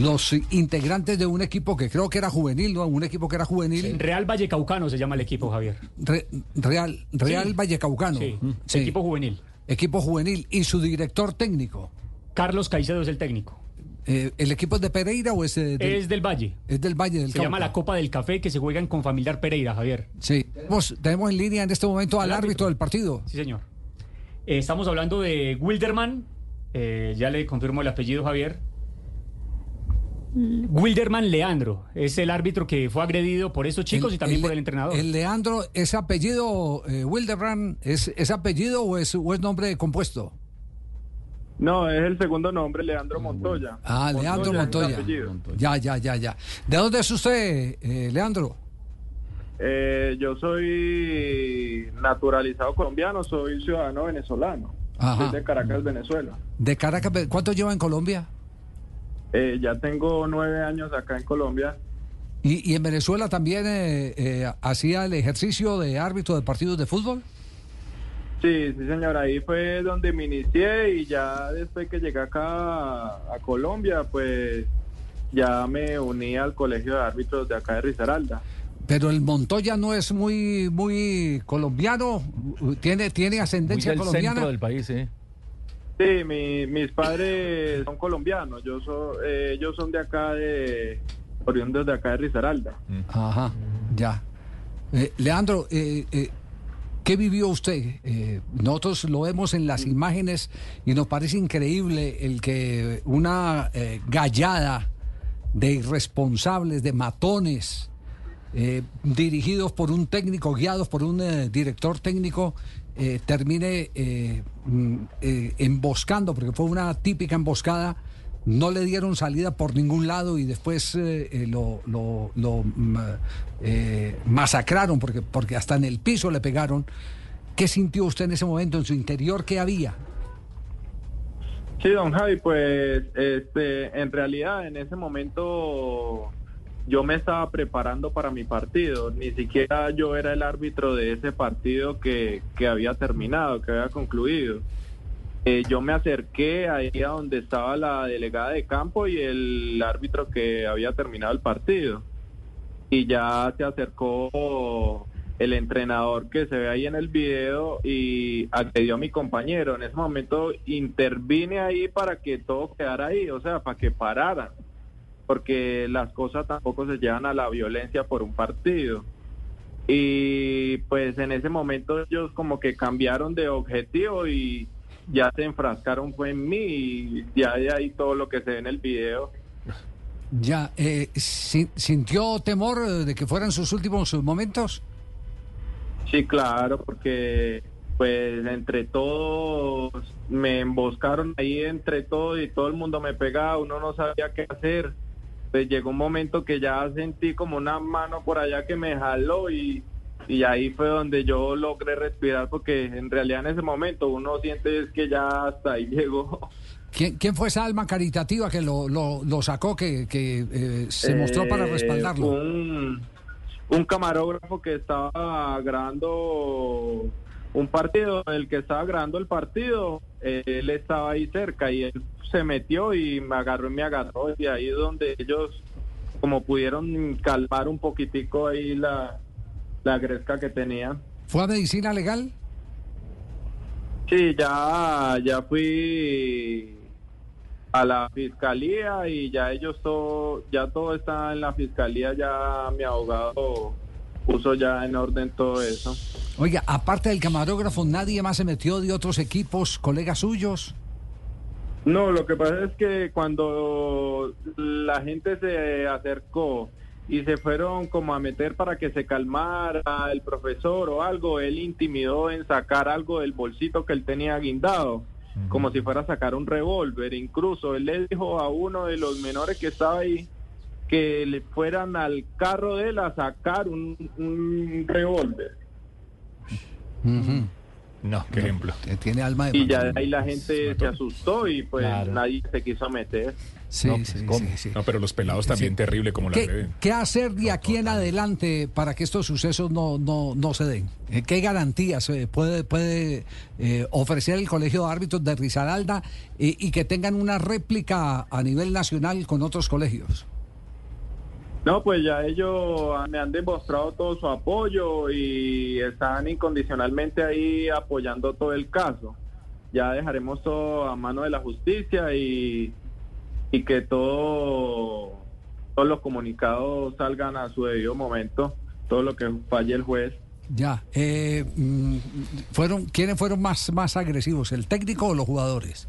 los integrantes de un equipo que creo que era juvenil, ¿no? Un equipo que era juvenil. Real Vallecaucano se llama el equipo, Javier. Re- Real, Real Sí. Vallecaucano. Sí, Sí. equipo juvenil. Equipo juvenil. Y su director técnico. Carlos Caicedo es el técnico. Eh, ¿El equipo es de Pereira o es, eh, del, Es del Valle. es del Valle del Se llama la Copa del Café que se juega en Confamiliar Pereira, Javier. Sí. Tenemos, tenemos en línea en este momento al Al árbitro árbitro. del partido. Sí, señor. Eh, estamos hablando de Wilderman. eh, ya le confirmo el apellido, Javier. Wilderman Leandro es el árbitro que fue agredido por estos chicos y también por el entrenador. El Leandro, ¿ese apellido, eh, Wildebrand, ¿es, ¿es apellido o es, o es nombre compuesto? No, es el segundo nombre, Leandro Montoya. Ah, Leandro es Montoya. Ya, ya, ya, ya. ¿De dónde es usted, eh, Leandro? Eh, yo soy naturalizado colombiano, soy ciudadano venezolano. Ajá. Soy de Caracas, Venezuela. De Caracas, ¿cuánto lleva en Colombia? Eh, ya tengo nueve años acá en Colombia. ¿Y, y en Venezuela también eh, eh, hacía el ejercicio de árbitro de partidos de fútbol? Sí, sí, señor. Ahí fue donde me inicié y ya después que llegué acá a, a Colombia, pues ya me uní al colegio de árbitros de acá de Risaralda. Pero el Montoya no es muy muy colombiano, tiene tiene Muy ascendencia del colombiana. centro del país, ¿eh? Sí, mi- mis padres son colombianos. Yo so- eh, ellos son de acá de oriundos de acá de Risaralda. Ajá, ya. Eh, Leandro, eh, ¿qué vivió usted? Nosotros lo vemos en las imágenes y nos parece increíble el que una gallada de irresponsables, de matones, dirigidos por un técnico, guiados por un director técnico, eh, termine eh, mm, eh, emboscando, porque fue una típica emboscada, no le dieron salida por ningún lado y después eh, lo, lo- lo, mm, masacraron, porque, porque hasta en el piso le pegaron. ¿Qué sintió usted en ese momento en su interior? ¿Qué había? Sí, don Javi, pues este, en realidad en ese momento yo me estaba preparando para mi partido, ni siquiera yo era el árbitro de ese partido que, que había terminado, que había concluido. Eh, yo me acerqué ahí a donde estaba la delegada de campo y el árbitro que había terminado el partido. Y ya se acercó el entrenador que se ve ahí en el video y agredió a mi compañero. En ese momento intervine ahí para que todo quedara ahí, o sea, para que pararan, porque las cosas tampoco se llevan a la violencia por un partido. Y pues en ese momento ellos como que cambiaron de objetivo y ya se enfrascaron fue en mí y ya de ahí todo lo que se ve en el video. Ya, eh, sin- ¿sintió temor de que fueran sus últimos momentos? Sí, claro, porque pues entre todos me emboscaron ahí entre todos y todo el mundo me pegaba, uno no sabía qué hacer. Pues llegó un momento que ya sentí como una mano por allá que me jaló y, y ahí fue donde yo logré respirar porque en realidad en ese momento uno siente es que ya hasta ahí llegó. ¿Quién, quién fue esa alma caritativa que lo, lo- lo sacó, que, que, eh, se mostró para Eh, respaldarlo? Un, un camarógrafo que estaba grabando un partido, el que estaba grabando el partido, él estaba ahí cerca y él se metió y me agarró y me agarró y ahí es donde ellos como pudieron calmar un poquitico ahí la, la gresca que tenía. ¿Fue a medicina legal? Sí, ya, ya fui a la fiscalía y ya ellos todo, ya todo está en la fiscalía, ya mi abogado puso ya en orden todo eso. Oiga, aparte del camarógrafo, ¿nadie más se metió de otros equipos, colegas suyos? No, lo que pasa es que cuando la gente se acercó y se fueron como a meter para que se calmara el profesor o algo, él intimidó en sacar algo del bolsito que él tenía guindado, como si fuera a sacar un revólver. Incluso él le dijo a uno de los menores que estaba ahí que le fueran al carro de él a sacar un, un revólver. No, qué ejemplo. Eh, Tiene alma de Y ya de ahí la gente se asustó y pues Claro. nadie se quiso meter. Sí, No, pues, sí, sí, sí. No, pero los pelados también Sí. terrible como la ¿Qué, qué hacer de aquí en adelante para que estos sucesos no, no, no se den? Eh, ¿Qué garantías eh, puede, puede eh, ofrecer el Colegio de Árbitros de Risaralda y que tengan una réplica a nivel nacional con otros colegios? No, pues ya ellos me han demostrado todo su apoyo y están incondicionalmente ahí apoyando todo el caso. Ya dejaremos todo a mano de la justicia y, y que todo, todos los comunicados salgan a su debido momento, todo lo que falle el juez. Ya. eh, mm, fueron ¿Quiénes fueron más, más agresivos, el técnico o los jugadores?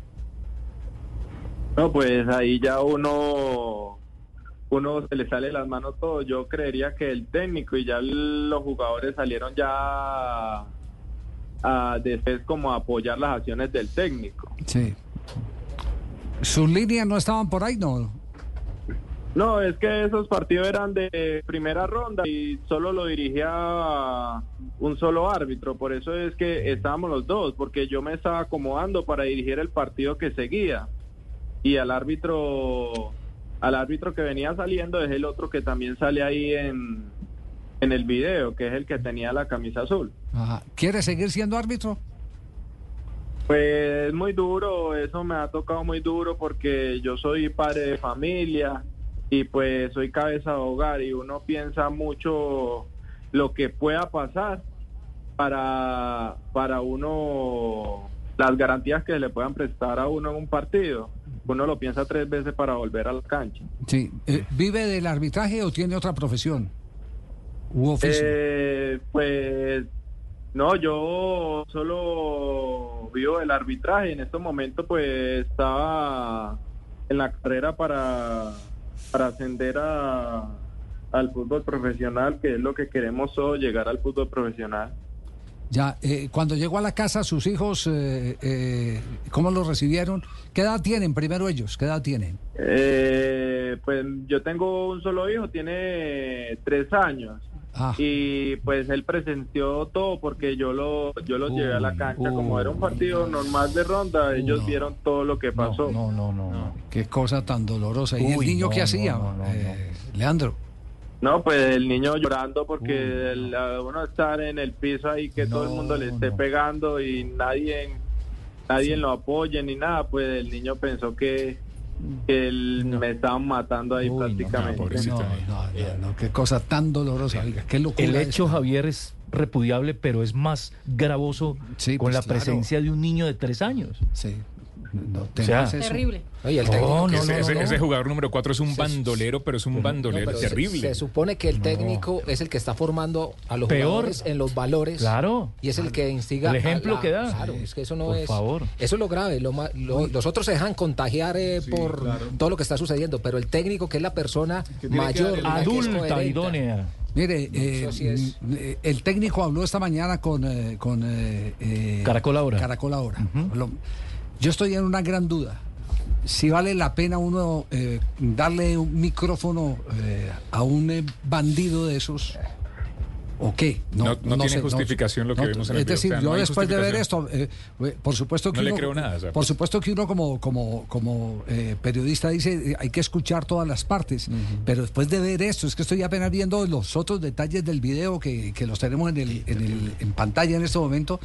No, pues ahí ya uno, uno se le sale de las manos todo. Yo creería que el técnico y ya los jugadores salieron ya a después como a apoyar las acciones del técnico. Sí. ¿Sus líneas no estaban por ahí? No. No, es que esos partidos eran de primera ronda y solo lo dirigía un solo árbitro, por eso es que estábamos los dos, porque yo me estaba acomodando para dirigir el partido que seguía y al árbitro al árbitro que venía saliendo es el otro que también sale ahí en en el video, que es el que tenía la camisa azul. Ajá. ¿Quiere seguir siendo árbitro? Pues es muy duro, eso me ha tocado muy duro porque yo soy padre de familia y pues soy cabeza de hogar y uno piensa mucho lo que pueda pasar para, para uno, las garantías que le puedan prestar a uno en un partido. Uno lo piensa tres veces para volver a la cancha. Sí. Eh, ¿Vive del arbitraje o tiene otra profesión? ¿U oficio? Eh, pues no, yo solo vivo del arbitraje. En estos momentos pues estaba en la carrera para, para ascender a, al fútbol profesional, que es lo que queremos todos, llegar al fútbol profesional. Ya, eh, cuando llegó a la casa, sus hijos, eh, eh, ¿cómo lo recibieron? ¿Qué edad tienen primero ellos? ¿Qué edad tienen? Eh, pues yo tengo un solo hijo, tiene tres años. Ah, y pues él presenció todo porque yo lo yo los llevé a la Uy, cancha como era un partido normal de ronda ellos no. vieron todo lo que pasó No, no, no, no. qué cosa tan dolorosa. ¿Y el niño no, qué no, hacía? no, no, eh, Leandro. No pues el niño llorando porque el- a uno estar en el piso ahí que todo el No, mundo le esté no. pegando y nadie nadie lo apoye ni nada pues el niño pensó que, que él me estaban matando ahí Uy, no, prácticamente no, pobrecito. No, no, no, no, qué cosa tan dolorosa. oiga, qué locura. El hecho, esta. Javier, es repudiable, pero es más gravoso Sí, con pues, la claro. presencia de un niño de tres años. Sí. No, sea, tenaz eso. Terrible. Oye, el No, técnico que no, ese, no, ese- no. ese jugador número 4 es un bandolero, pero es un bandolero se- terrible. Se, supone que el técnico es el que está formando a los Peor. jugadores en los valores. Claro. Y es el que instiga. El a ejemplo la- que da. Claro, Sí. es que eso no Por es. favor. Eso es lo grave. Lo, ma- lo- los otros se dejan contagiar eh, por todo lo que está sucediendo, pero el técnico, que es la persona mayor, Adulta, idónea. Mire, eh, Eso sí es. mm, eh, el técnico habló esta mañana con, eh, con Caracol Ahora. Caracol Ahora. Habló. Yo estoy en una gran duda. Si vale la pena uno eh, darle un micrófono eh, a un eh, bandido de esos o qué. No- no tiene justificación lo que vimos en el Es decir, O sea, yo después de ver esto, eh, por supuesto que No le uno, creo nada, por pues. supuesto que uno como como como eh, periodista dice hay que escuchar todas las partes, pero después de ver esto es que estoy apenas viendo los otros detalles del video que, que los tenemos en el, en, el- en pantalla en este momento.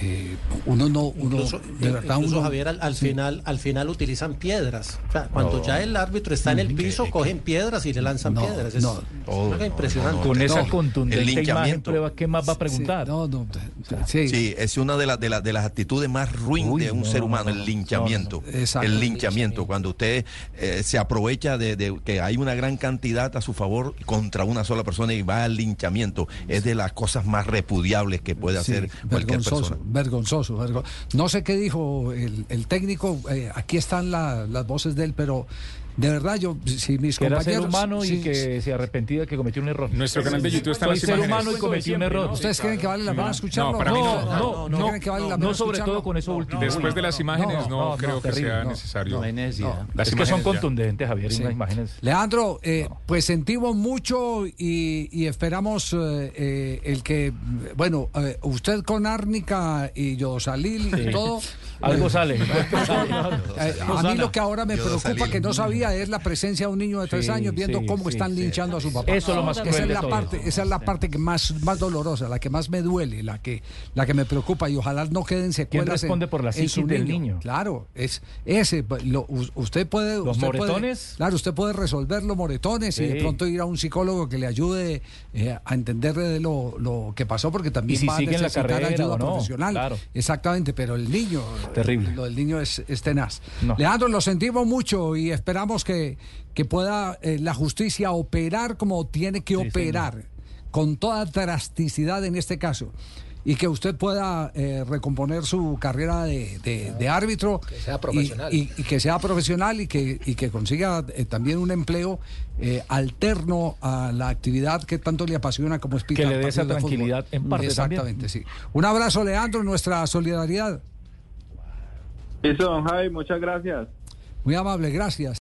Eh, uno no, uno Incluso, de verdad incluso, uno- Javier, al, al sí. final, al final utilizan piedras. O sea, cuando ya el árbitro está en el piso, cogen piedras y le lanzan No, piedras. Es no. una cosa impresionante. Con esa El imagen, linchamiento. prueba, ¿qué más va a preguntar? Sí, no, no, sí. Sí, es una de, las de, las de las actitudes más ruin Uy, de un no, ser no, humano, no, no. el linchamiento. El linchamiento, cuando usted eh, se aprovecha de, de que hay una gran cantidad a su favor contra una sola persona y va al linchamiento, es de las cosas más repudiables que puede Sí, hacer cualquier persona. Vergonzoso, vergo- No sé qué dijo el, el técnico, eh, aquí están la- las voces de él, pero De verdad, yo, si mis Que era compañeros... ser humano sí, y que se arrepentía de que cometió un error. Nuestro canal de YouTube está en Soy las ser humano y cometí un error. ¿Ustedes creen que vale la pena escucharlo? No, para mí No, no. no, ¿No no, creen que vale la no, pena sobre escucharlo? todo con eso último. Después de las imágenes no, no, no, creo que terrible, sea no. necesario. No hay necesidad. Es que son contundentes, Javier, y Sí. unas imágenes. Leandro, eh, pues sentimos mucho y, y esperamos eh, eh, el que, bueno, eh, usted con Árnica y yo Salil y Sí. todo. Algo sale. a mí lo que ahora me preocupa que no sabía es la presencia de un niño de tres Sí, años viendo sí, cómo sí, están sí. linchando a su papá. Eso es lo más esa es la parte, esa es la parte que más, más dolorosa, la que más me duele, la que, la que me preocupa y ojalá no queden secuelas. en- responde por la en psiquis del niño? Claro, es ese. lo- usted puede, Los usted puede- moretones. claro, usted puede resolver los moretones y de pronto ir a un psicólogo que le ayude eh, a entender de lo, lo que pasó, porque también Y si va a en la necesitar carrera ayuda no, profesional. claro. Exactamente, pero el niño, Terrible. lo del niño es, es tenaz. No. Leandro, lo sentimos mucho y esperamos que, que pueda eh, la justicia operar como tiene que Sí, operar, con toda drasticidad en este caso. Y que usted pueda eh, recomponer su carrera de, de- de árbitro. Que sea y- profesional. Y, y que sea profesional y que, y que consiga eh, también un empleo eh, alterno a la actividad que tanto le apasiona como es pitar le dé esa tranquilidad en parte Exactamente, sí. Un abrazo, Leandro, nuestra solidaridad. Listo, don Javi, muchas gracias. Muy amable, gracias.